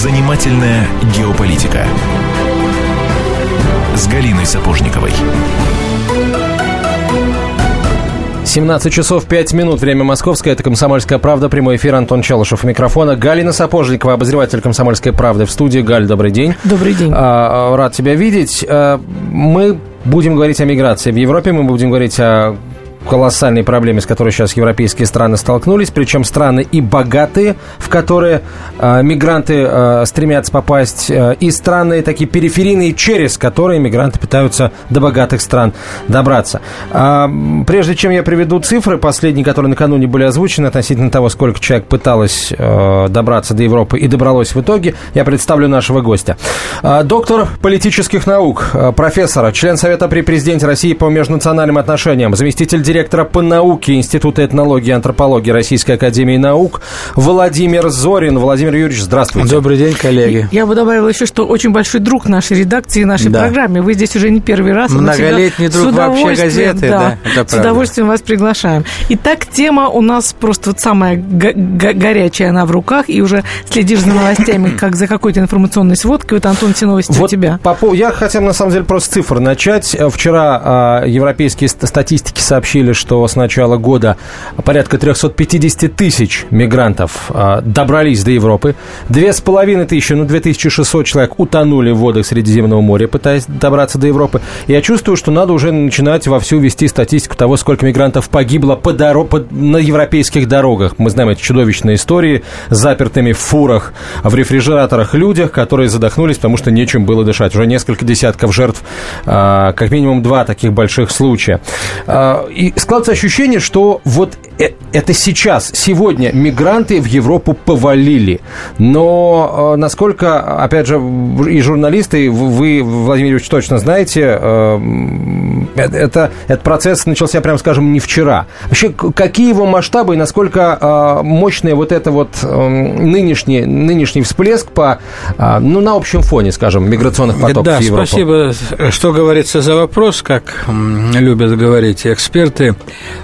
Занимательная геополитика с Галиной Сапожниковой. 17 часов 5 минут, время московское, это «Комсомольская правда», прямой эфир, Антон Челышев у микрофона. Галина Сапожникова, обозреватель «Комсомольской правды» в студии. Галь, добрый день. Добрый день. А, рад тебя видеть. А, мы будем говорить о миграции в Европе, мы будем говорить о колоссальной проблеме, с которой сейчас европейские страны столкнулись, причем страны и богатые, в которые э, мигранты э, стремятся попасть, э, и страны такие периферийные, через которые мигранты пытаются до богатых стран добраться. А, прежде чем я приведу цифры, последние, которые накануне были озвучены относительно того, сколько человек пыталось э, добраться до Европы и добралось в итоге, я представлю нашего гостя. А, доктор политических наук, э, профессор, член Совета при президенте России по межнациональным отношениям, заместитель директора по науке Института этнологии и антропологии Российской Академии Наук Владимир Зорин. Владимир Юрьевич, здравствуйте. Добрый день, коллеги. Я бы добавила еще, что очень большой друг нашей редакции и нашей да. программе. Вы здесь уже не первый раз. Многолетний друг вообще газеты, да, да это С удовольствием вас приглашаем. Итак, тема у нас просто вот самая горячая, она в руках, и уже следишь за новостями, как за какой-то информационной сводкой. Вот, Антон, все новости вот у тебя. По, я хотел, на самом деле, просто цифр начать. Вчера э, европейские статистики сообщили, сообщили, что с начала года порядка 350 тысяч мигрантов а, добрались до Европы. Две с половиной тысячи, ну, 2600 человек утонули в водах Средиземного моря, пытаясь добраться до Европы. Я чувствую, что надо уже начинать вовсю вести статистику того, сколько мигрантов погибло по доро... по... на европейских дорогах. Мы знаем эти чудовищные истории с запертыми в фурах, в рефрижераторах людях, которые задохнулись, потому что нечем было дышать. Уже несколько десятков жертв, а, как минимум два таких больших случая. А, складывается ощущение, что вот это сейчас, сегодня мигранты в Европу повалили. Но э, насколько, опять же, и журналисты, вы, Владимир Ильич, точно знаете, э, это, этот процесс начался, прям скажем, не вчера. Вообще, какие его масштабы и насколько мощный вот это вот нынешний, нынешний всплеск по, ну, на общем фоне, скажем, миграционных потоков да, в Европу? спасибо, что говорится за вопрос, как любят говорить эксперты.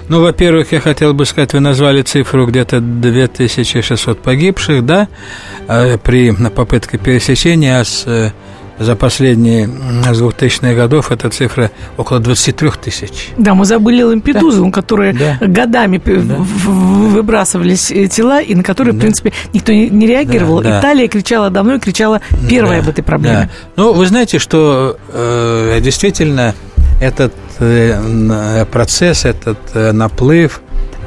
Ну, во-первых, я хотел бы сказать, вы назвали цифру где-то 2600 погибших, да, э, при попытке пересечения, а с э, за последние с 2000-х годов эта цифра около 23 тысяч. Да, мы забыли Лампедузу, да. которые да. годами да. выбрасывались э, тела, и на которые, да. в принципе, никто не реагировал. Да, да. Италия кричала давно и кричала первая да. об этой проблеме. Да. Ну, вы знаете, что э, действительно этот процесс, этот э,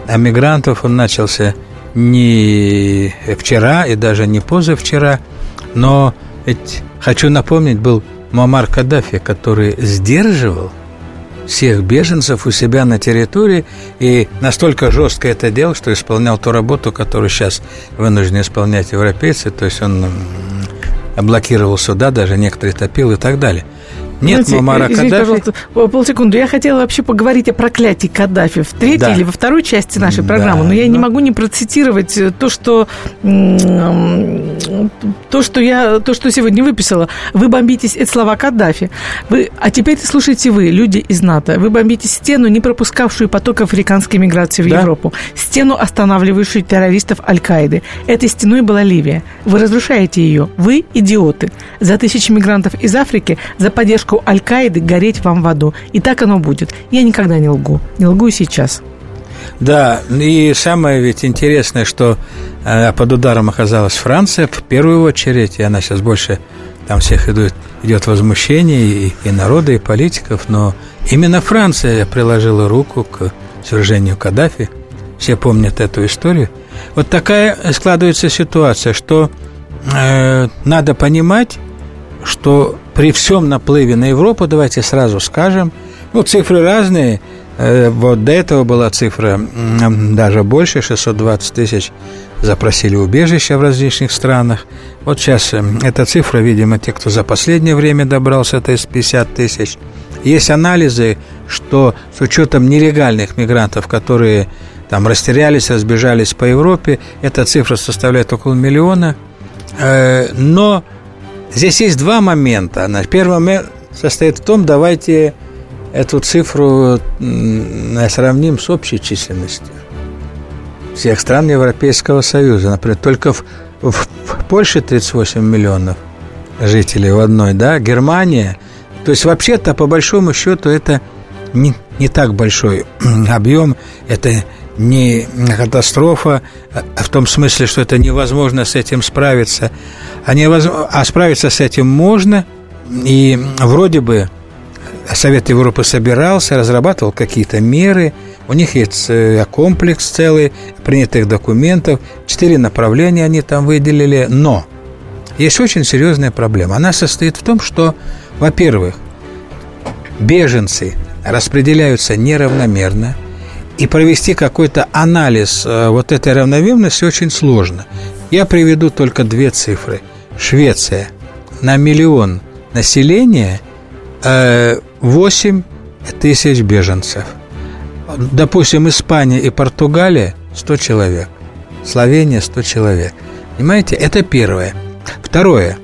наплыв мигрантов, он начался не вчера и даже не позавчера, но ведь, хочу напомнить, был Муаммар Каддафи, который сдерживал всех беженцев у себя на территории и настолько жестко это делал, что исполнял ту работу, которую сейчас вынуждены исполнять европейцы, то есть он блокировал суда, даже некоторые топил и так далее – нет Знаете, Мамара извините, пожалуйста, полсекунды. Я хотела вообще поговорить о проклятии Каддафи в третьей да. или во второй части нашей программы, да, но я но... не могу не процитировать э, то, что то, что я, то, что сегодня выписала. Вы бомбитесь, это слова Каддафи. Вы, а теперь слушайте вы, люди из НАТО. Вы бомбите стену, не пропускавшую поток африканской миграции в да? Европу. Стену, останавливающую террористов Аль-Каиды. Этой стеной была Ливия. Вы разрушаете ее. Вы идиоты. За тысячи мигрантов из Африки, за поддержку поддержку Аль-Каиды гореть вам в аду. И так оно будет. Я никогда не лгу. Не лгу и сейчас. Да, и самое ведь интересное, что э, под ударом оказалась Франция в первую очередь, и она сейчас больше там всех идет, идет возмущение и, и народа, и политиков, но именно Франция приложила руку к свержению Каддафи. Все помнят эту историю. Вот такая складывается ситуация, что э, надо понимать, что при всем наплыве на Европу, давайте сразу скажем, ну, цифры разные, э, вот до этого была цифра даже больше, 620 тысяч запросили убежища в различных странах. Вот сейчас э, эта цифра, видимо, те, кто за последнее время добрался, это из 50 тысяч. Есть анализы, что с учетом нелегальных мигрантов, которые там растерялись, разбежались по Европе, эта цифра составляет около миллиона. Э, но Здесь есть два момента. Первый момент состоит в том, давайте эту цифру сравним с общей численностью всех стран Европейского Союза. Например, только в в Польше 38 миллионов жителей в одной, да, Германия. То есть вообще-то, по большому счету, это не, не так большой объем, это не катастрофа а в том смысле, что это невозможно с этим справиться, а, невозможно, а справиться с этим можно, и вроде бы Совет Европы собирался, разрабатывал какие-то меры, у них есть э, комплекс целый принятых документов, четыре направления они там выделили, но есть очень серьезная проблема. Она состоит в том, что, во-первых, беженцы распределяются неравномерно, и провести какой-то анализ э, вот этой равномерности очень сложно. Я приведу только две цифры. Швеция на миллион населения 8 э, тысяч беженцев. Допустим, Испания и Португалия 100 человек. Словения 100 человек. Понимаете, это первое. Второе.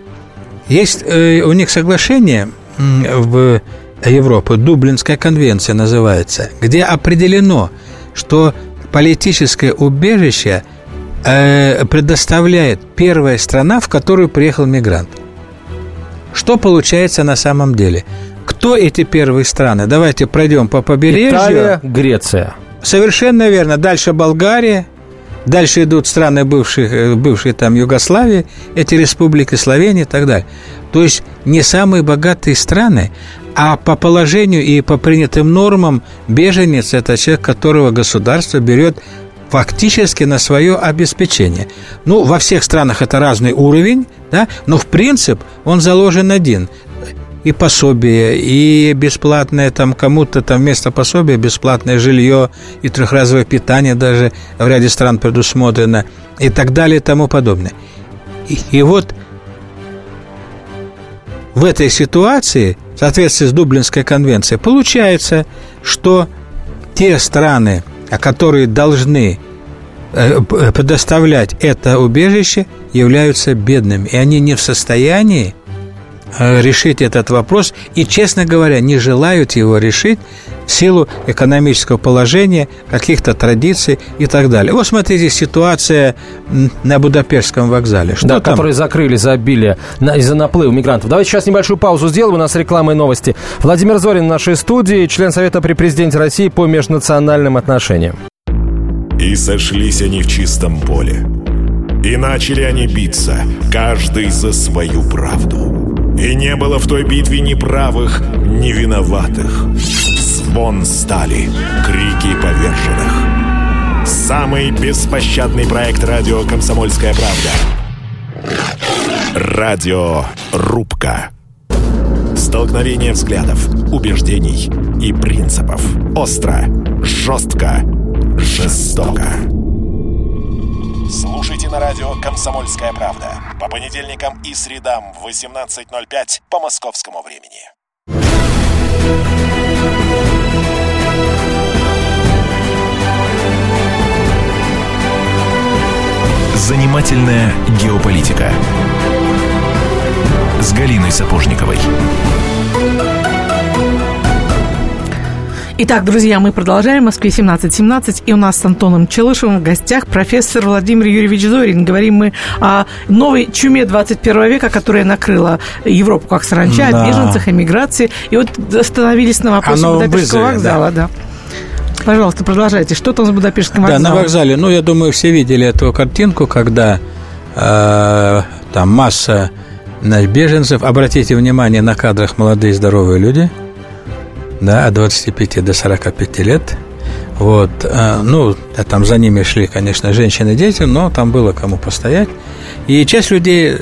Есть э, у них соглашение в Европы, Дублинская конвенция называется, где определено, что политическое убежище э, предоставляет первая страна, в которую приехал мигрант. Что получается на самом деле? Кто эти первые страны? Давайте пройдем по побережью. Италия, Греция. Совершенно верно. Дальше Болгария, Дальше идут страны бывших, э, бывшие там Югославии, эти республики, Словения и так далее. То есть не самые богатые страны, а по положению и по принятым нормам беженец – это человек, которого государство берет фактически на свое обеспечение. Ну, во всех странах это разный уровень, да, но в принцип он заложен один и пособие, и бесплатное там кому-то там вместо пособия бесплатное жилье и трехразовое питание даже в ряде стран предусмотрено и так далее и тому подобное. И, и вот в этой ситуации, в соответствии с Дублинской конвенцией, получается, что те страны, которые должны э, предоставлять это убежище, являются бедными. И они не в состоянии решить этот вопрос и, честно говоря, не желают его решить в силу экономического положения, каких-то традиций и так далее. Вот смотрите, ситуация на Будапештском вокзале. Что да, там? которые закрыли за обилие из-за наплыва мигрантов. Давайте сейчас небольшую паузу сделаем. У нас рекламы и новости. Владимир Зорин в нашей студии, член Совета при президенте России по межнациональным отношениям. И сошлись они в чистом поле. И начали они биться, каждый за свою правду. И не было в той битве ни правых, ни виноватых. Звон стали, крики поверженных. Самый беспощадный проект радио «Комсомольская правда». Радио «Рубка». Столкновение взглядов, убеждений и принципов. Остро, жестко, жестоко. Слушайте на радио «Комсомольская правда» по понедельникам и средам в 18.05 по московскому времени. Занимательная геополитика с Галиной Сапожниковой. Итак, друзья, мы продолжаем. В Москве 17.17. И у нас с Антоном Челышевым в гостях профессор Владимир Юрьевич Зорин. Говорим мы о новой чуме 21 века, которая накрыла Европу как саранча, да. о беженцах, эмиграции. И вот остановились на вопросе Будапештского вокзала. Да. да. Пожалуйста, продолжайте. Что там с Будапештским вокзалом? Да, на вокзале. Ну, я думаю, все видели эту картинку, когда э, там масса значит, беженцев. Обратите внимание на кадрах молодые здоровые люди – да, от 25 до 45 лет. Вот, э, ну, там за ними шли, конечно, женщины дети, но там было кому постоять. И часть людей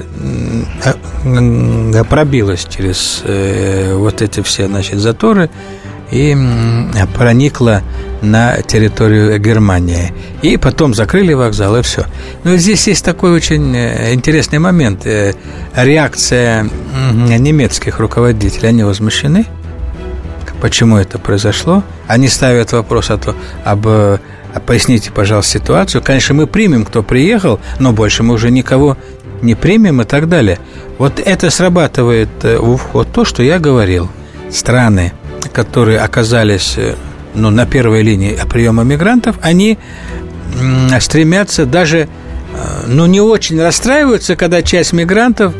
э, пробилась через э, вот эти все, значит, заторы и проникла на территорию Германии. И потом закрыли вокзал, и все. Но здесь есть такой очень интересный момент. Реакция немецких руководителей, они возмущены – почему это произошло. Они ставят вопрос о том, об а поясните, пожалуйста, ситуацию. Конечно, мы примем, кто приехал, но больше мы уже никого не примем и так далее. Вот это срабатывает э, вот то, что я говорил. Страны, которые оказались э, ну, на первой линии приема мигрантов, они стремятся даже ну, не очень расстраиваются, когда часть мигрантов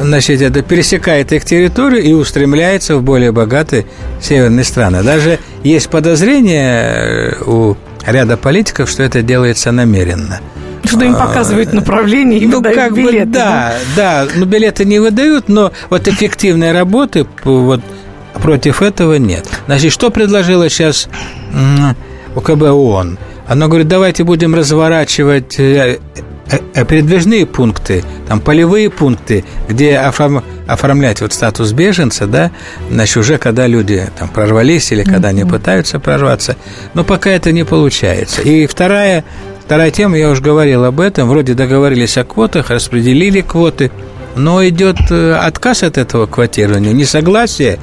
значит, это пересекает их территорию и устремляется в более богатые северные страны. Даже есть подозрение у ряда политиков, что это делается намеренно. Что им показывают направление и ну, выдают как билеты. Бы, да, да, да, ну билеты не выдают, но вот эффективной работы вот против этого нет. Значит, что предложила сейчас УКБ ООН? Оно говорит, давайте будем разворачивать э, э, э, передвижные пункты, там полевые пункты, где оформ, оформлять вот статус беженца, да, значит, уже когда люди там прорвались или когда они пытаются прорваться, но пока это не получается. И вторая, вторая тема, я уже говорил об этом, вроде договорились о квотах, распределили квоты, но идет отказ от этого квотирования, несогласие,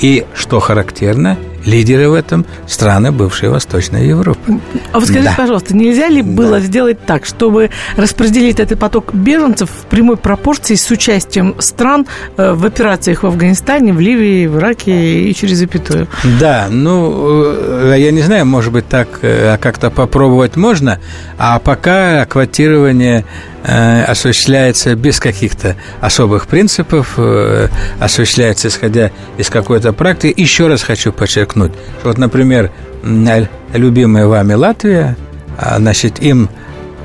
и, что характерно, лидеры в этом страны бывшей Восточной Европы. А вы скажите, да. пожалуйста, нельзя ли было да. сделать так, чтобы распределить этот поток беженцев в прямой пропорции с участием стран э, в операциях в Афганистане, в Ливии, в Ираке и через запятую? Да, ну, э, я не знаю, может быть, так э, как-то попробовать можно, а пока квотирование осуществляется без каких-то особых принципов, осуществляется исходя из какой-то практики. Еще раз хочу подчеркнуть, подчеркнуть. Вот, например, любимая вами Латвия, а, значит, им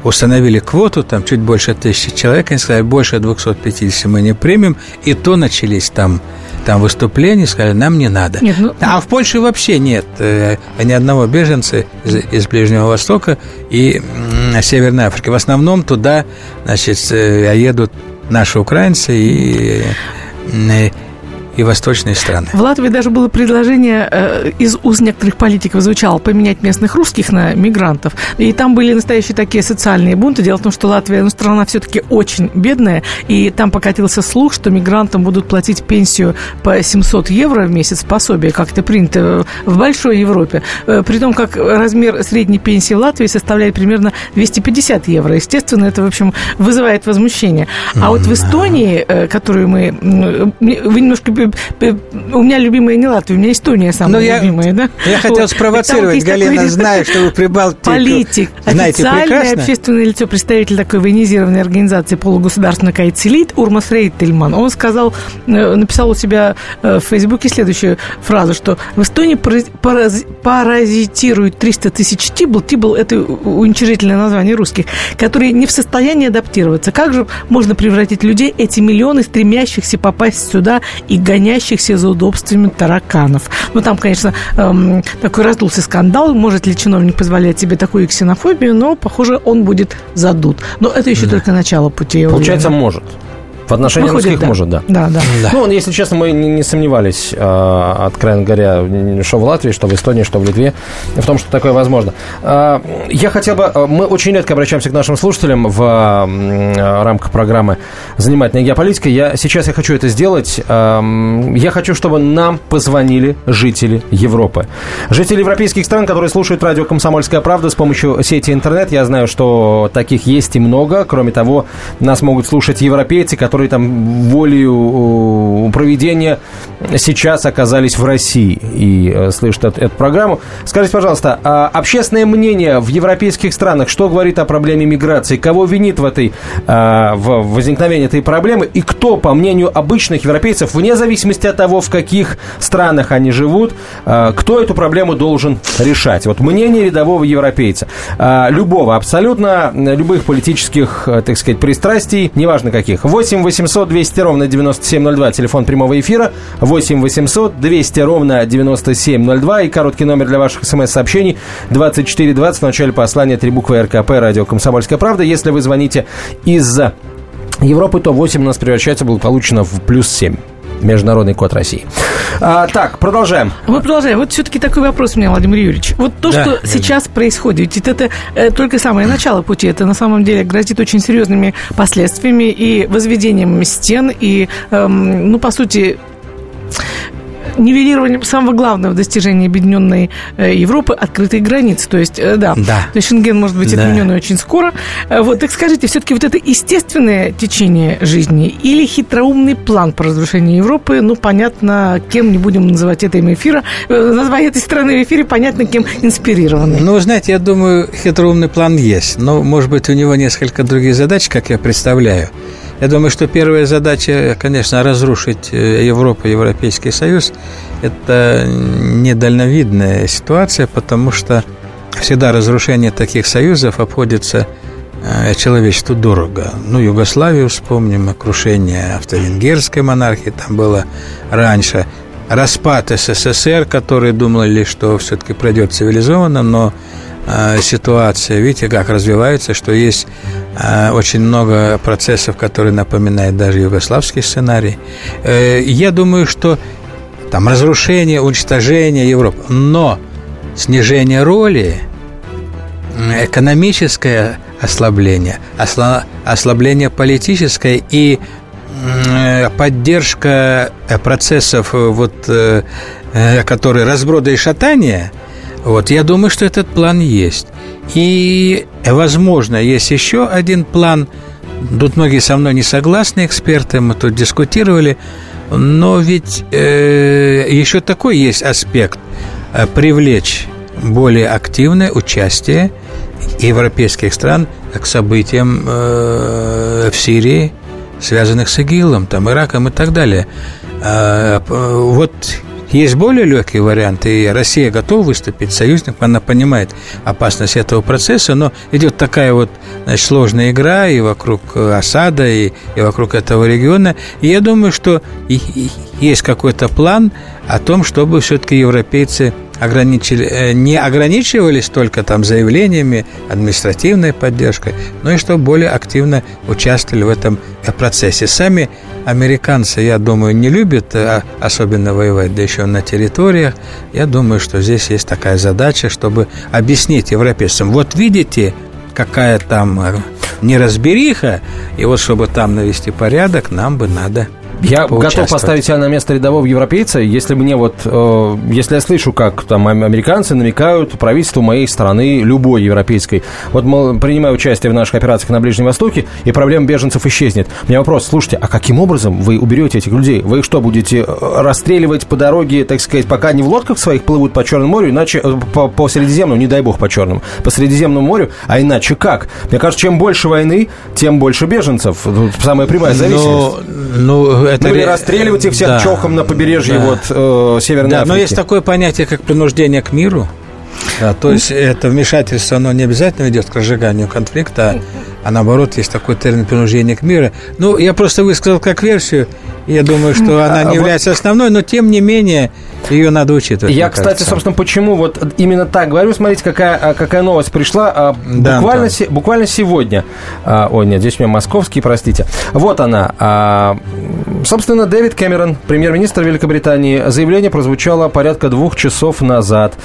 установили квоту, там чуть больше тысячи человек, они сказали, больше 250 мы не примем, и то начались там, там выступления, сказали, нам не надо. Нет, ну... А в Польше вообще нет э, ни одного беженца из, из Ближнего Востока и э, Северной Африки. В основном туда, значит, э, едут наши украинцы и э, и восточные страны. В Латвии даже было предложение э, из уст некоторых политиков звучало поменять местных русских на мигрантов. И там были настоящие такие социальные бунты. Дело в том, что Латвия, ну, страна все-таки очень бедная, и там покатился слух, что мигрантам будут платить пенсию по 700 евро в месяц, пособие, как это принято в большой Европе. Э, при том, как размер средней пенсии в Латвии составляет примерно 250 евро. Естественно, это, в общем, вызывает возмущение. А вот в Эстонии, э, которую мы... Вы немножко у меня любимая не Латвия, у меня Эстония самая Но любимая, я, да? Я хотел вот. спровоцировать, Галина, такой, знаю, что вы Прибалтику Политик, знаете официальное прекрасно. общественное лицо, представитель такой военизированной организации полугосударственной Кайцелит Урмас Рейтельман. Он сказал, э, написал у себя э, в Фейсбуке следующую фразу, что в Эстонии паразитируют 300 тысяч тибл, тибл – это уничижительное название русских, которые не в состоянии адаптироваться. Как же можно превратить людей, эти миллионы стремящихся попасть сюда и гонящихся за удобствами тараканов. Ну, там, конечно, эм, такой раздулся скандал, может ли чиновник позволять себе такую ксенофобию, но, похоже, он будет задут. Но это еще да. только начало пути. Получается, может. В отношении Выходит, русских да. может, да. Да, да. Ну, если честно, мы не, не сомневались, э, откровенно говоря, что в Латвии, что в Эстонии, что в Литве, в том, что такое возможно. Э, я хотел бы... Э, мы очень редко обращаемся к нашим слушателям в э, рамках программы «Занимательная геополитика». Я, сейчас я хочу это сделать. Э, я хочу, чтобы нам позвонили жители Европы. Жители европейских стран, которые слушают радио «Комсомольская правда» с помощью сети интернет. Я знаю, что таких есть и много. Кроме того, нас могут слушать европейцы, которые которые там волею проведения сейчас оказались в России и э, слышат эту, эту программу. Скажите, пожалуйста, а общественное мнение в европейских странах, что говорит о проблеме миграции? Кого винит в, этой, а, в возникновении этой проблемы? И кто, по мнению обычных европейцев, вне зависимости от того, в каких странах они живут, а, кто эту проблему должен решать? Вот мнение рядового европейца. А, любого, абсолютно любых политических, э, так сказать, пристрастий, неважно каких. 8 800 200 ровно 9702, телефон прямого эфира, 8 800 200 ровно 9702 и короткий номер для ваших смс-сообщений. 2420 в начале послания три буквы РКП, радио «Комсомольская правда». Если вы звоните из Европы, то 8 у нас превращается благополучно в плюс 7 международный код России. А, так, продолжаем. Мы продолжаем. Вот все-таки такой вопрос у меня, Владимир Юрьевич. Вот то, да, что я сейчас происходит, ведь это э, только самое начало пути. Это на самом деле грозит очень серьезными последствиями и возведением стен, и, эм, ну, по сути, нивелированием самого главного достижения объединенной э, Европы – открытые границы. То есть, э, да, да. то есть Шенген может быть да. отменен очень скоро. Э, вот, так скажите, все-таки вот это естественное течение жизни или хитроумный план по разрушению Европы, ну, понятно, кем не будем называть это имя эфира, назвать этой страны в эфире, понятно, кем инспирированный. Ну, знаете, я думаю, хитроумный план есть, но, может быть, у него несколько других задач, как я представляю. Я думаю, что первая задача, конечно, разрушить э, Европу, Европейский Союз. Это недальновидная ситуация, потому что всегда разрушение таких союзов обходится э, человечеству дорого. Ну, Югославию вспомним, крушение автовенгерской монархии там было раньше. Распад СССР, которые думали, что все-таки пройдет цивилизованно, но Э, ситуация. Видите, как развивается, что есть э, очень много процессов, которые напоминают даже югославский сценарий. Э, я думаю, что там разрушение, уничтожение Европы, но снижение роли, экономическое ослабление, ослабление политическое и поддержка процессов, вот, которые разброда и шатания – вот, я думаю, что этот план есть. И, возможно, есть еще один план. Тут многие со мной не согласны, эксперты, мы тут дискутировали. Но ведь э, еще такой есть аспект э, привлечь более активное участие европейских стран к событиям э, в Сирии, связанных с ИГИЛом, там, Ираком и так далее. Э, вот есть более легкие варианты, и Россия готова выступить союзником, она понимает опасность этого процесса, но идет такая вот значит, сложная игра и вокруг осада, и, и вокруг этого региона. И я думаю, что есть какой-то план о том, чтобы все-таки европейцы ограничили, э, не ограничивались только там заявлениями, административной поддержкой, но и чтобы более активно участвовали в этом процессе. Сами Американцы, я думаю, не любят э, особенно воевать, да еще на территориях. Я думаю, что здесь есть такая задача, чтобы объяснить европейцам. Вот видите, какая там э, неразбериха, и вот чтобы там навести порядок, нам бы надо я готов поставить себя на место рядового европейца, если мне вот, э, если я слышу, как там американцы намекают правительству моей страны, любой европейской, вот мол, принимаю участие в наших операциях на Ближнем Востоке, и проблема беженцев исчезнет. У меня вопрос, слушайте, а каким образом вы уберете этих людей? Вы их что, будете э, расстреливать по дороге, так сказать, пока они в лодках своих плывут по Черному морю, иначе э, по, по Средиземному, не дай бог по Черному, по Средиземному морю, а иначе как? Мне кажется, чем больше войны, тем больше беженцев. Самая прямая зависимость. Но, ну, это... Ну, или расстреливать их всех да. чохом на побережье да. вот э, Северной да, Африки. Но есть такое понятие, как принуждение к миру. Да, то есть это вмешательство, оно не обязательно ведет к разжиганию конфликта, а наоборот есть такой термин принуждения к миру. Ну, я просто высказал как версию, я думаю, что она не является основной, но тем не менее ее надо учитывать. Я, кстати, кажется. собственно, почему вот именно так говорю. Смотрите, какая, а, какая новость пришла а, да, буквально, се, буквально сегодня. А, ой, нет, здесь у меня московский, простите. Вот она. Собственно, Дэвид Кэмерон, премьер-министр Великобритании, заявление прозвучало порядка двух часов назад.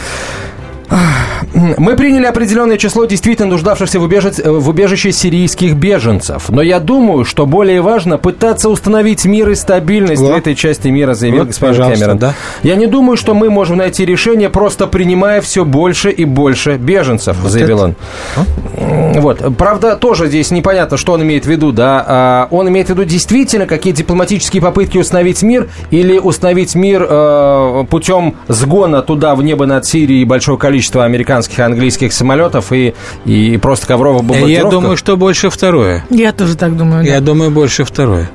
Мы приняли определенное число действительно нуждавшихся в, убежи... в убежище сирийских беженцев. Но я думаю, что более важно пытаться установить мир и стабильность вот. в этой части мира, заявил вот, господин Кэмерон. Да. Я не думаю, что мы можем найти решение, просто принимая все больше и больше беженцев, вот заявил это. он. Вот. Правда, тоже здесь непонятно, что он имеет в виду. Да? А он имеет в виду действительно какие дипломатические попытки установить мир или установить мир э, путем сгона туда, в небо над Сирией большого количества количество американских и английских самолетов и, и просто ковровых бомбардировок. Я думаю, что больше второе. Я тоже так думаю. Я да. думаю, больше второе.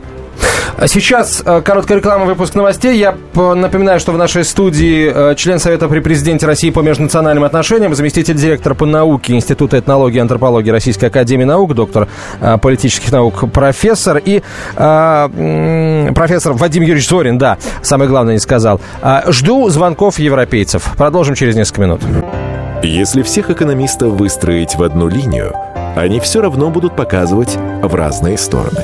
А сейчас э, короткая реклама, выпуск новостей. Я напоминаю, что в нашей студии э, член Совета при президенте России по межнациональным отношениям, заместитель директора по науке Института этнологии и антропологии Российской Академии Наук, доктор э, политических наук, профессор и профессор Вадим Юрьевич Зорин, да, самое главное не сказал. Жду звонков европейцев. Продолжим через несколько минут. Если всех экономистов выстроить в одну линию, они все равно будут показывать в разные стороны.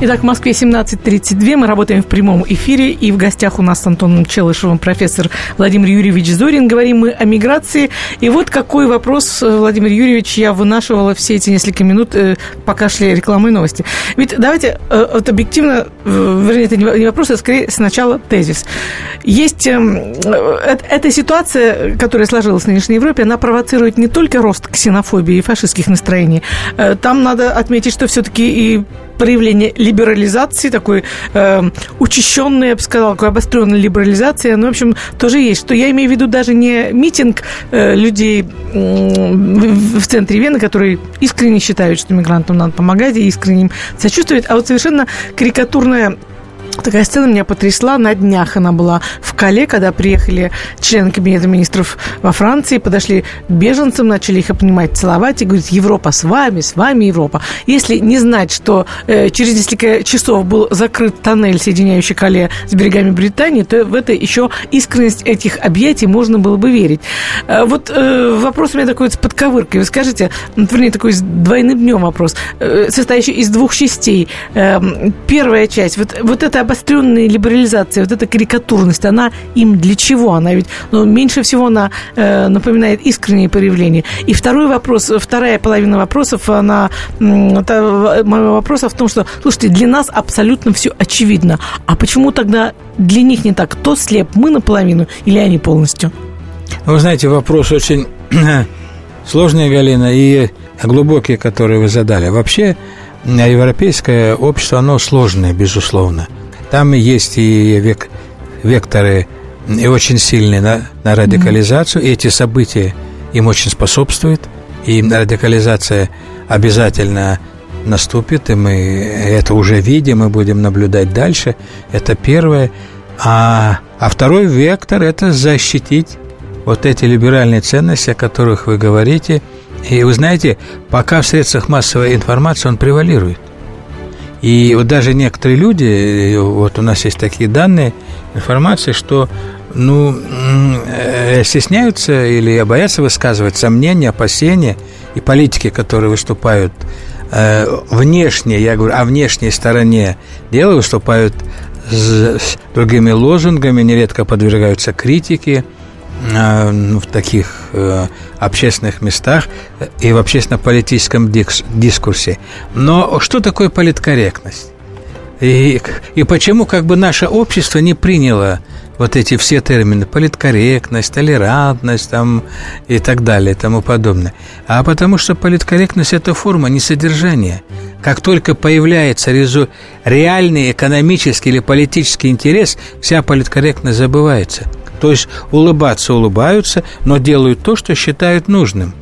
Итак, в Москве 17.32. Мы работаем в прямом эфире. И в гостях у нас с Антоном Челышевым профессор Владимир Юрьевич Зорин. Говорим мы о миграции. И вот какой вопрос, э, Владимир Юрьевич, я вынашивала все эти несколько минут, э, пока шли рекламы и новости. Ведь давайте э, вот объективно, вернее, это не вопрос, а скорее сначала тезис. Есть эм, эта ситуация, которая сложилась в нынешней Европе, она провоцирует не только рост ксенофобии и фашистских настроений. Там надо отметить, что все-таки и проявление либерализации, такой э, учащенной, я бы сказала, такой обостренной либерализации. Ну, в общем, тоже есть. Что я имею в виду даже не митинг э, людей э, в, в центре Вены, которые искренне считают, что мигрантам надо помогать и искренне им сочувствуют, а вот совершенно карикатурная Такая сцена меня потрясла. На днях она была в Кале, когда приехали члены Кабинета министров во Франции, подошли к беженцам, начали их обнимать, целовать и говорить, Европа с вами, с вами Европа. Если не знать, что э, через несколько часов был закрыт тоннель, соединяющий Кале с берегами Британии, то в это еще искренность этих объятий можно было бы верить. Э, вот э, вопрос у меня такой с подковыркой. Вы скажите, вернее, такой с двойным днем вопрос, э, состоящий из двух частей. Э, первая часть, вот, вот это обостренная либерализация, вот эта карикатурность, она им для чего? Она ведь ну, меньше всего она э, напоминает искреннее проявление. И второй вопрос, вторая половина вопросов, она, это, моего вопроса в том, что, слушайте, для нас абсолютно все очевидно. А почему тогда для них не так? Кто слеп, мы наполовину или они полностью? Вы знаете, вопрос очень сложный, Галина, и глубокий, который вы задали. Вообще, европейское общество, оно сложное, безусловно. Там есть и век, векторы и очень сильные на, на радикализацию, и эти события им очень способствуют, и радикализация обязательно наступит, и мы это уже видим, и будем наблюдать дальше. Это первое. А, а второй вектор – это защитить вот эти либеральные ценности, о которых вы говорите. И вы знаете, пока в средствах массовой информации он превалирует. И вот даже некоторые люди, вот у нас есть такие данные, информация, что ну, э, стесняются или боятся высказывать сомнения, опасения, и политики, которые выступают э, внешне, я говорю, о внешней стороне дела, выступают с, с другими лозунгами, нередко подвергаются критике – Э, в таких э, общественных местах и в общественно-политическом дискурсе. Но что такое политкорректность? И, и почему как бы наше общество не приняло вот эти все термины политкорректность, толерантность там, и так далее и тому подобное. А потому что политкорректность – это форма, не содержание. Как только появляется реальный экономический или политический интерес, вся политкорректность забывается – то есть улыбаться улыбаются, но делают то, что считают нужным.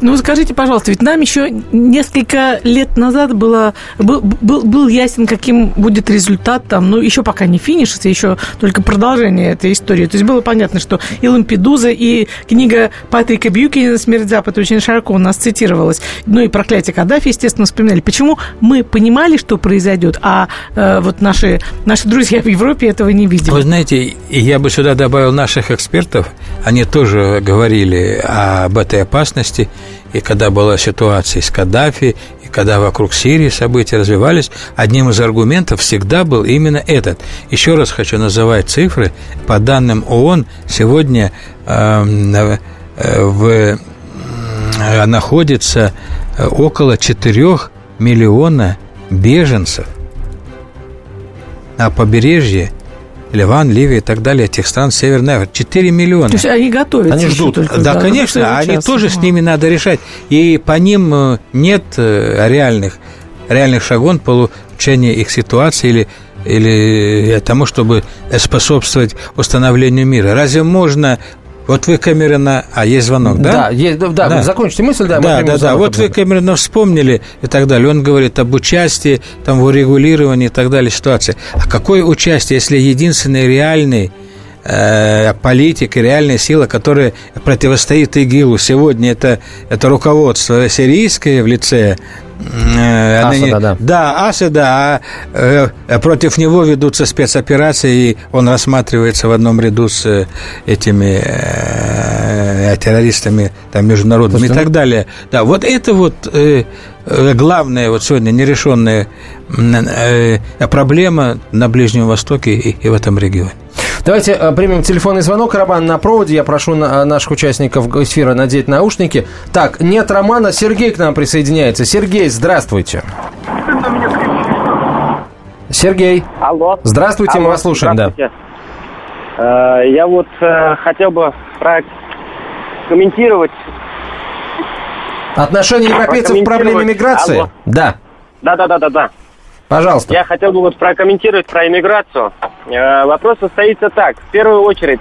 Ну, скажите, пожалуйста, ведь нам еще несколько лет назад было, был, был, был ясен, каким будет результат там, ну, еще пока не финиш, это еще только продолжение этой истории. То есть было понятно, что и Лампедуза, и книга Патрика Бьюкинина «Смерть Запада» очень широко у нас цитировалась. Ну, и «Проклятие Каддафи», естественно, вспоминали. Почему мы понимали, что произойдет, а э, вот наши, наши друзья в Европе этого не видели? Вы знаете, я бы сюда добавил наших экспертов. Они тоже говорили об этой опасности. И когда была ситуация с Каддафи, и когда вокруг Сирии события развивались, одним из аргументов всегда был именно этот. Еще раз хочу называть цифры. По данным ООН, сегодня э, в, э, находится около 4 миллиона беженцев на побережье Ливан, Ливия и так далее, этих стран Северной Африки. 4 миллиона. То есть они готовятся. Они ждут. Только, да, да, конечно, они тоже с ними надо решать. И по ним э, нет э, реальных, реальных шагов получения их ситуации или или тому, чтобы способствовать установлению мира. Разве можно Вот вы, Камерина... А, есть звонок, да? Да, есть, да, да. закончите мысль, да. Да, да, да. Вот вы, Камерина, вспомнили и так далее. Он говорит об участии, там, в урегулировании и так далее ситуации. А какое участие, если единственный реальный э, политик и реальная сила, которая противостоит ИГИЛу сегодня, это, это руководство сирийское в лице э, Асада, да. Да, Асада, а э, против него ведутся спецоперации, и он рассматривается в одном ряду с э, этими э, террористами там, международными Просто... и так далее. Да, вот это вот э, главная вот сегодня нерешенная проблема на Ближнем Востоке и, и в этом регионе. Давайте э, примем телефонный звонок. Роман на проводе. Я прошу на, наших участников эфира надеть наушники. Так, нет Романа. Сергей к нам присоединяется. Сергей, здравствуйте. Сергей. Алло. Здравствуйте, Алло. мы вас слушаем. Да. Э, я вот э, хотел бы прокомментировать Отношение европейцев к проблеме миграции? Алло. Да. Да, да, да, да, да. Пожалуйста. Я хотел бы вот прокомментировать про иммиграцию. Э, вопрос состоится так. В первую очередь,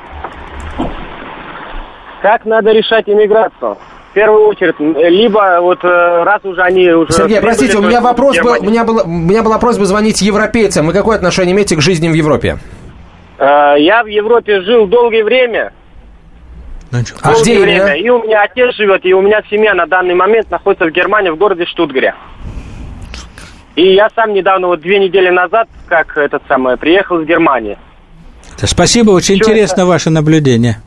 как надо решать иммиграцию? В первую очередь, либо вот э, раз уже они уже... Сергей, простите, у меня вопрос был, у меня, была, у меня была просьба звонить европейцам. Вы какое отношение имеете к жизни в Европе? Э, я в Европе жил долгое время. Ну, а где время. И у меня отец живет, и у меня семья на данный момент находится в Германии, в городе Штутгаре. И я сам недавно, вот две недели назад, как этот самый, приехал из Германии. Спасибо, очень Что интересно это? ваше наблюдение.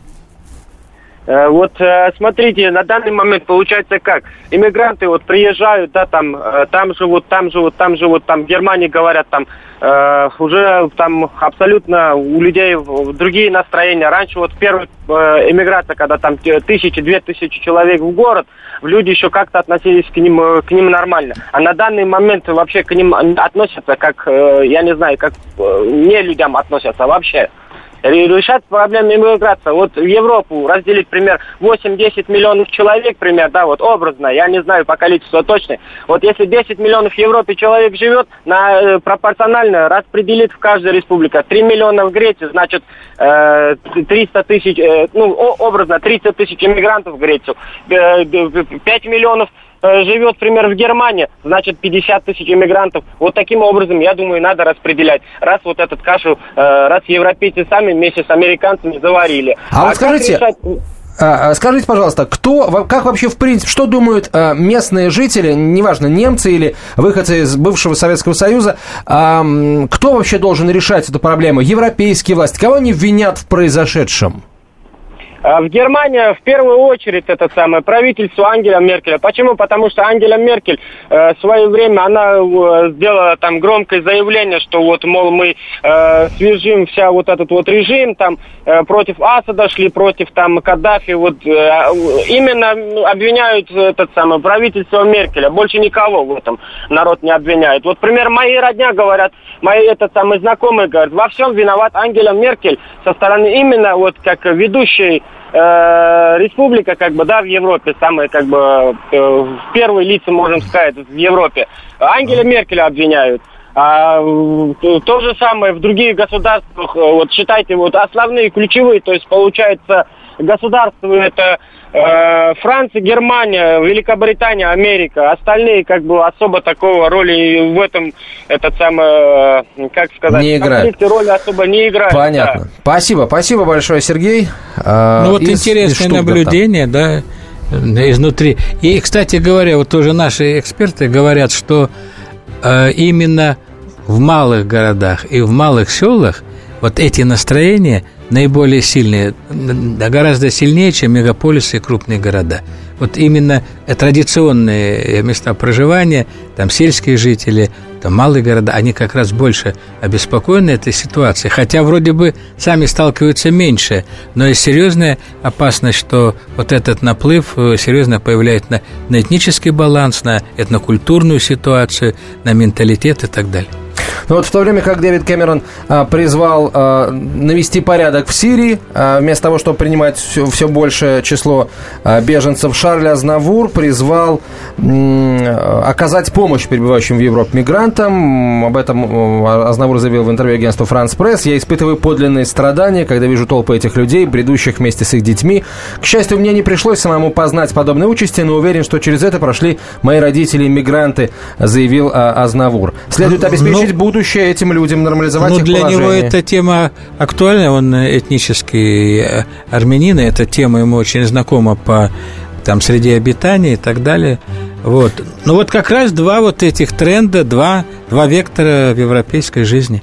Э, вот э, смотрите, на данный момент получается как? Иммигранты вот приезжают, да, там, э, там живут, там живут, там живут, там в Германии говорят, там э, уже там абсолютно у людей другие настроения. Раньше вот первая э, иммиграция, когда там тысячи, две тысячи человек в город, люди еще как-то относились к ним, к ним нормально. А на данный момент вообще к ним относятся как, э, я не знаю, как э, не людям относятся вообще решать проблемы иммиграции. Вот Европу разделить, пример, 8-10 миллионов человек, пример, да, вот образно, я не знаю по количеству точно. Вот если 10 миллионов в Европе человек живет, на, э, пропорционально распределит в каждой республике. 3 миллиона в Греции, значит, э, 300 тысяч, э, ну, образно, 30 тысяч иммигрантов в Грецию. Э, 5 миллионов Э, живет, например, в Германии, значит, 50 тысяч иммигрантов. Вот таким образом, я думаю, надо распределять. Раз вот этот кашу, э, раз европейцы сами вместе с американцами заварили. А, а вот скажите... Решать... А, а, скажите, пожалуйста, кто, как вообще в принципе, что думают местные жители, неважно, немцы или выходцы из бывшего Советского Союза, кто вообще должен решать эту проблему? Европейские власти, кого они винят в произошедшем? А в Германии в первую очередь это самое правительство Ангела Меркеля. Почему? Потому что Ангела Меркель э, в свое время она э, сделала там громкое заявление, что вот, мол, мы э, свяжем вся вот этот вот режим, там э, против Асада шли, против там Каддафи, вот э, именно обвиняют этот самый правительство Меркеля, больше никого в этом народ не обвиняет. Вот, пример, мои родня говорят, мои этот самый знакомые говорят, во всем виноват Ангела Меркель со стороны именно вот как ведущей э, республика, как бы, да, в Европе, самые, как бы, э, первые лица, можем сказать, в Европе. Ангела Меркеля обвиняют. А то же самое в других государствах, вот считайте, вот основные, ключевые, то есть получается государства это э, Франция, Германия, Великобритания, Америка. Остальные как бы особо такого роли в этом, этот самый, э, как сказать, не играют. роли особо не играют. Понятно. Да. Спасибо, спасибо большое, Сергей. Э, ну вот из, интересное из наблюдение, да, изнутри. И, кстати говоря, вот тоже наши эксперты говорят, что э, именно в малых городах и в малых селах вот эти настроения – наиболее сильные, гораздо сильнее, чем мегаполисы и крупные города. Вот именно традиционные места проживания, там сельские жители, там малые города, они как раз больше обеспокоены этой ситуацией. Хотя вроде бы сами сталкиваются меньше, но есть серьезная опасность, что вот этот наплыв э, серьезно появляет на, на этнический баланс, на этнокультурную ситуацию, на менталитет и так далее. Но вот в то время, как Дэвид Кэмерон а, призвал а, навести порядок в Сирии, а, вместо того, чтобы принимать все, все большее число а, беженцев, Шарль Азнавур призвал м, оказать помощь прибывающим в Европу мигрантам. Об этом Азнавур заявил в интервью агентству «Франс Пресс». «Я испытываю подлинные страдания, когда вижу толпы этих людей, бредущих вместе с их детьми. К счастью, мне не пришлось самому познать подобные участи, но уверен, что через это прошли мои родители-иммигранты», заявил а, Азнавур. Следует ну, обеспечить ну, будущее этим людям, нормализовать ну, их для положение. него эта тема актуальна, он этнический э, армянин, и эта тема ему очень знакома по там среде обитания и так далее. Вот. Ну вот как раз два вот этих тренда, два, два вектора в европейской жизни.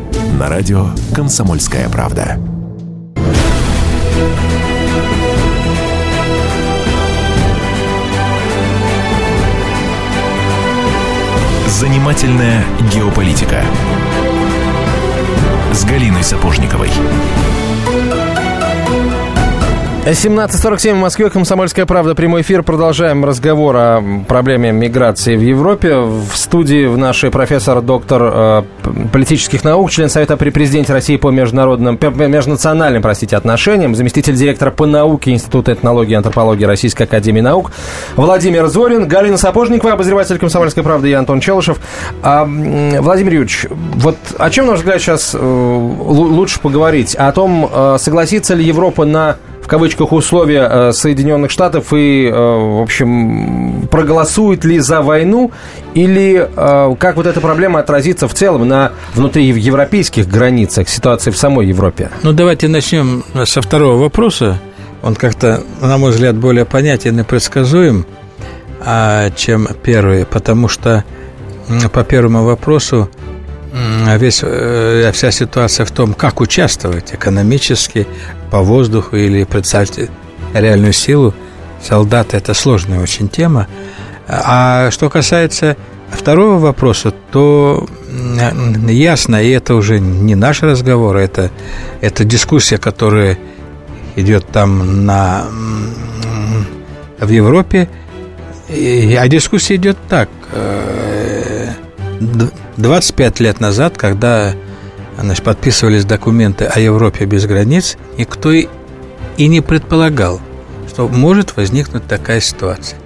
на радио «Комсомольская правда». Занимательная геополитика с Галиной Сапожниковой. 17.47 в Москве, Комсомольская правда, прямой эфир. Продолжаем разговор о проблеме миграции в Европе. В студии в нашей профессор, доктор э, политических наук, член Совета при президенте России по международным, межнациональным, простите, отношениям, заместитель директора по науке Института этнологии и антропологии Российской Академии Наук Владимир Зорин, Галина Сапожникова, обозреватель Комсомольской правды и Антон Челышев. А, Владимир Юрьевич, вот о чем, на ваш взгляд, сейчас э, лучше поговорить? О том, э, согласится ли Европа на в кавычках условия э, Соединенных Штатов и, э, в общем, проголосует ли за войну или э, как вот эта проблема отразится в целом на внутри европейских границах ситуации в самой Европе? Ну, давайте начнем со второго вопроса. Он как-то, на мой взгляд, более понятен и предсказуем, а, чем первый, потому что по первому вопросу весь, вся ситуация в том, как участвовать экономически, по воздуху или представьте реальную силу солдата, это сложная очень тема. А что касается второго вопроса, то ясно, и это уже не наш разговор, это, это дискуссия, которая идет там на, в Европе, а дискуссия идет так. 25 э, лет назад, когда значит, подписывались документы о Европе без границ, никто и, и не предполагал, что может возникнуть такая ситуация.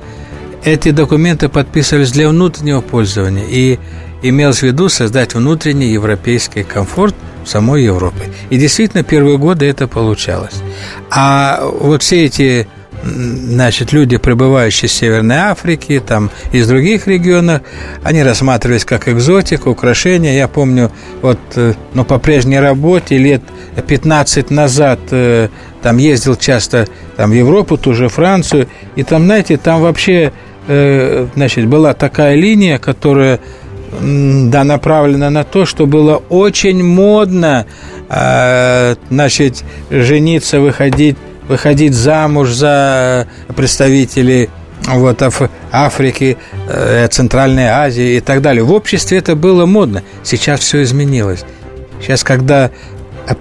Эти документы подписывались для внутреннего пользования и имелось в виду создать внутренний европейский комфорт в самой Европе. И действительно, первые годы это получалось. А вот все эти значит, люди, прибывающие из Северной Африки, там, из других регионов, они рассматривались как экзотика, украшения. Я помню, вот, э, ну, по прежней работе лет 15 назад э, там ездил часто там, в Европу, ту же Францию, и там, знаете, там вообще, э, значит, была такая линия, которая да, направлена на то, что было очень модно, значит, жениться, выходить выходить замуж за представителей вот, Аф- Африки, э, Центральной Азии и так далее. В обществе это было модно. Сейчас все изменилось. Сейчас, когда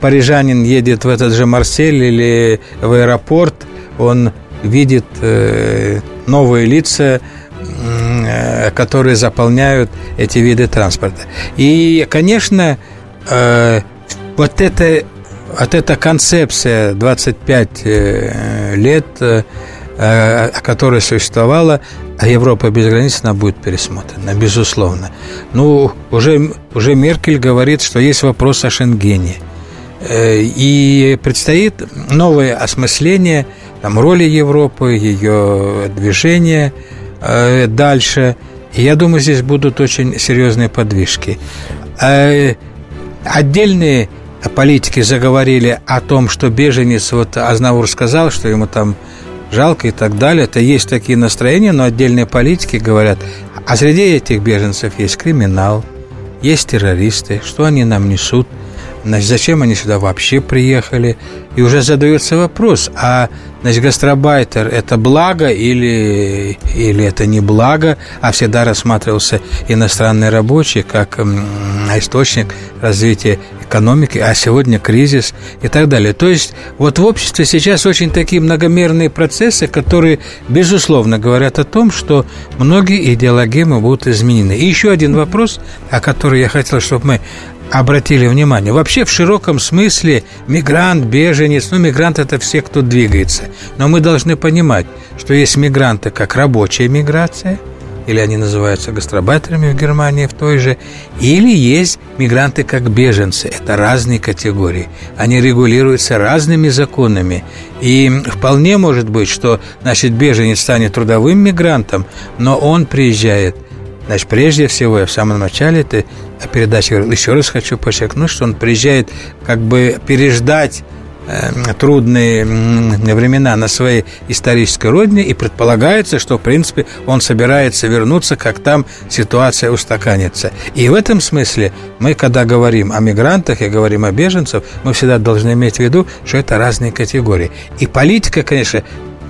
парижанин едет в этот же Марсель или в аэропорт, он видит э, новые лица, э, которые заполняют эти виды транспорта. И, конечно, э, вот это вот эта концепция 25 э, лет, э, э, которая существовала, а Европа без границ, она будет пересмотрена, безусловно. Ну, уже, уже Меркель говорит, что есть вопрос о Шенгене. И предстоит новое осмысление там, роли Европы, ее движения дальше. И я думаю, здесь будут очень серьезные подвижки. Отдельные политики заговорили о том, что беженец, вот Азнавур сказал, что ему там жалко и так далее, это есть такие настроения, но отдельные политики говорят, а среди этих беженцев есть криминал, есть террористы, что они нам несут. Значит, зачем они сюда вообще приехали? И уже задается вопрос, а значит, гастробайтер – это благо или, или это не благо? А всегда рассматривался иностранный рабочий как источник развития экономики, а сегодня кризис и так далее. То есть вот в обществе сейчас очень такие многомерные процессы, которые, безусловно, говорят о том, что многие идеологемы будут изменены. И еще один вопрос, о котором я хотел, чтобы мы обратили внимание. Вообще в широком смысле мигрант, беженец, ну мигрант это все, кто двигается. Но мы должны понимать, что есть мигранты как рабочая миграция, или они называются гастробайтерами в Германии в той же, или есть мигранты как беженцы. Это разные категории. Они регулируются разными законами. И вполне может быть, что, значит, беженец станет трудовым мигрантом, но он приезжает Значит, прежде всего, я в самом начале этой передачи говорил, еще раз хочу подчеркнуть, что он приезжает как бы переждать э, трудные времена на своей исторической родине, и предполагается, что, в принципе, он собирается вернуться, как там ситуация устаканится. И в этом смысле мы, когда говорим о мигрантах и говорим о беженцах, мы всегда должны иметь в виду, что это разные категории. И политика, конечно,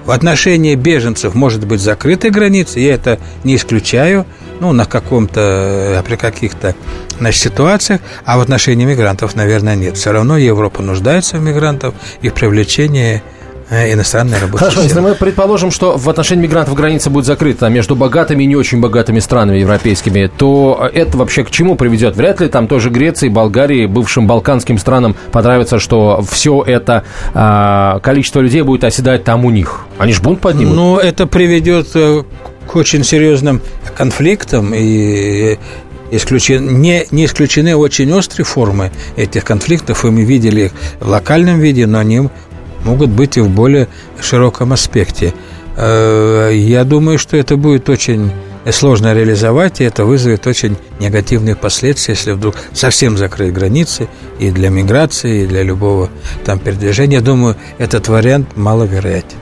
в отношении беженцев может быть закрытой границы, я это не исключаю, ну, на каком-то, э, при каких-то значит, ситуациях, а в отношении мигрантов, наверное, нет. Все равно Европа нуждается в мигрантов и в привлечении э, иностранной рабочей Хорошо, если мы предположим, что в отношении мигрантов граница будет закрыта между богатыми и не очень богатыми странами европейскими, то это вообще к чему приведет? Вряд ли там тоже Греции, Болгарии, бывшим балканским странам понравится, что все это а, количество людей будет оседать там у них. Они же бунт поднимут. Ну, это приведет э, к очень серьезным конфликтам и исключен, не, не исключены очень острые формы этих конфликтов, и мы видели их в локальном виде, но они могут быть и в более широком аспекте. Э, я думаю, что это будет очень сложно реализовать, и это вызовет очень негативные последствия, если вдруг совсем закрыть границы и для миграции, и для любого там передвижения. Думаю, этот вариант маловероятен.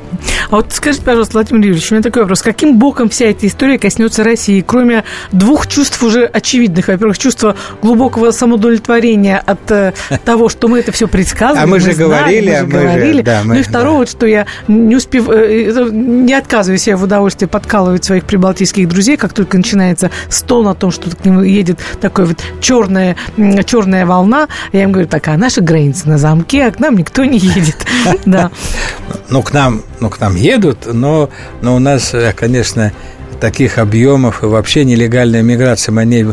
А вот скажите, пожалуйста, Владимир Юрьевич, у меня такой вопрос. Каким боком вся эта история коснется России, кроме двух чувств уже очевидных? Во-первых, чувство глубокого самоудовлетворения от э, того, что мы это все предсказывали. А мы, же говорили, мы же говорили. да, мы, ну и второе, да. вот, что я не успев, э, не отказываю себе в удовольствии подкалывать своих прибалтийских друзей, как только начинается стон о том, что к ним едет такая вот черная, черная волна, я им говорю, такая, наша граница на замке, а к нам никто не едет. Да. Ну, к нам ну, к нам едут, но, но у нас, э, конечно, таких объемов и вообще нелегальная миграция, мы о ней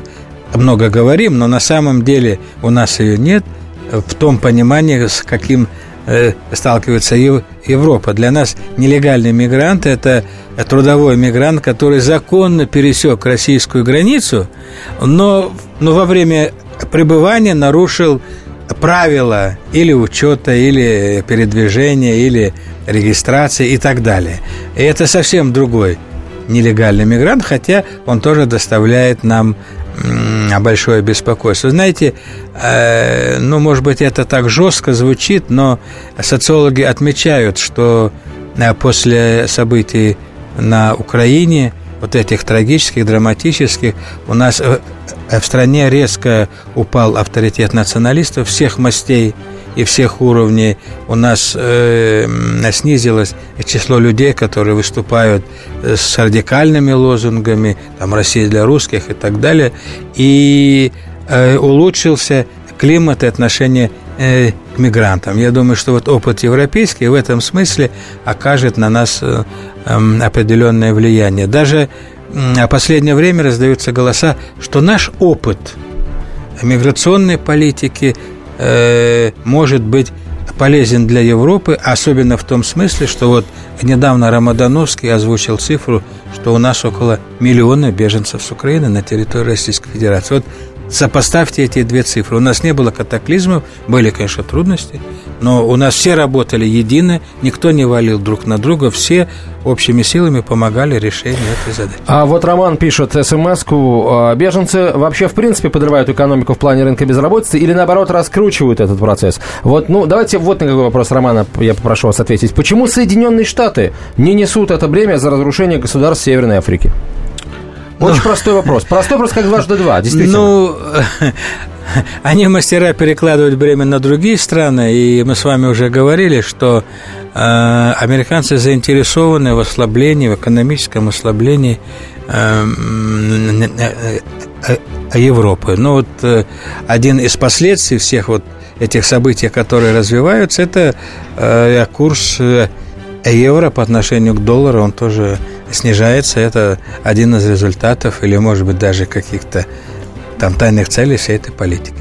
много говорим, но на самом деле у нас ее нет в том понимании, с каким э, сталкивается Европа. Для нас нелегальный мигрант – это трудовой мигрант, который законно пересек российскую границу, но, но во время пребывания нарушил правила или учета, или передвижения, или регистрации и так далее. И это совсем другой нелегальный мигрант, хотя он тоже доставляет нам большое беспокойство. Знаете, э, ну, может быть, это так жестко звучит, но социологи отмечают, что э, после событий на Украине, вот этих трагических, драматических, у нас э, в стране резко упал авторитет националистов всех мастей и всех уровней. У нас э, снизилось число людей, которые выступают э, с радикальными лозунгами, там «Россия для русских» и так далее. И э, улучшился климат и отношение э, к мигрантам. Я думаю, что вот опыт европейский в этом смысле окажет на нас э, э, определенное влияние. Даже в последнее время раздаются голоса, что наш опыт миграционной политики э, может быть полезен для Европы, особенно в том смысле, что вот недавно Рамадановский озвучил цифру, что у нас около миллиона беженцев с Украины на территории Российской Федерации. Вот Сопоставьте эти две цифры. У нас не было катаклизмов, были, конечно, трудности, но у нас все работали едино, никто не валил друг на друга, все общими силами помогали решению этой задачи. А вот Роман пишет смс-ку. «А беженцы вообще, в принципе, подрывают экономику в плане рынка безработицы или, наоборот, раскручивают этот процесс? Вот, ну, давайте вот на какой вопрос Романа я попрошу вас ответить. Почему Соединенные Штаты не несут это бремя за разрушение государств Северной Африки? Очень ну, простой вопрос. Простой вопрос, как дважды два, действительно. Ну, они мастера перекладывают бремя на другие страны, и мы с вами уже говорили, что э, американцы заинтересованы в ослаблении, в экономическом ослаблении э, э, Европы. Ну вот э, один из последствий всех вот этих событий, которые развиваются, это э, курс э, евро по отношению к доллару, он тоже снижается. Это один из результатов или, может быть, даже каких-то там тайных целей всей этой политики.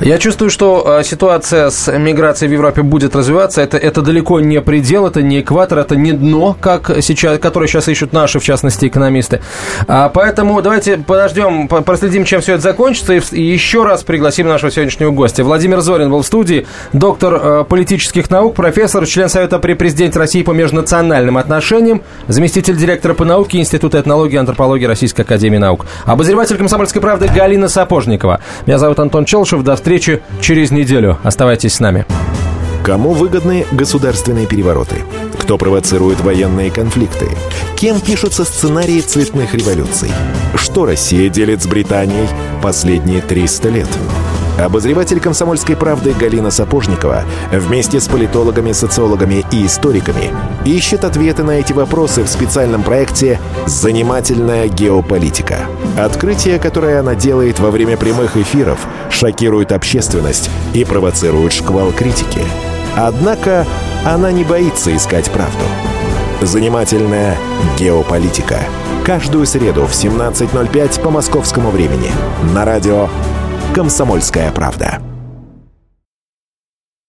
Я чувствую, что э, ситуация с миграцией в Европе будет развиваться. Это, это далеко не предел, это не экватор, это не дно, как сейчас, которое сейчас ищут наши, в частности, экономисты. А, поэтому давайте подождем, проследим, чем все это закончится, и, и еще раз пригласим нашего сегодняшнего гостя. Владимир Зорин был в студии, доктор э, политических наук, профессор, член Совета при президенте России по межнациональным отношениям, заместитель директора по науке Института этнологии и антропологии Российской Академии Наук, обозреватель комсомольской правды Галина Сапожникова. Меня зовут Антон Челшев. До встречи через неделю. Оставайтесь с нами. Кому выгодны государственные перевороты? Кто провоцирует военные конфликты? Кем пишутся сценарии цветных революций? Что Россия делит с Британией последние 300 лет? Обозреватель «Комсомольской правды» Галина Сапожникова вместе с политологами, социологами и историками ищет ответы на эти вопросы в специальном проекте «Занимательная геополитика». Открытие, которое она делает во время прямых эфиров, шокирует общественность и провоцирует шквал критики. Однако она не боится искать правду. «Занимательная геополитика». Каждую среду в 17.05 по московскому времени на радио «Комсомольская правда».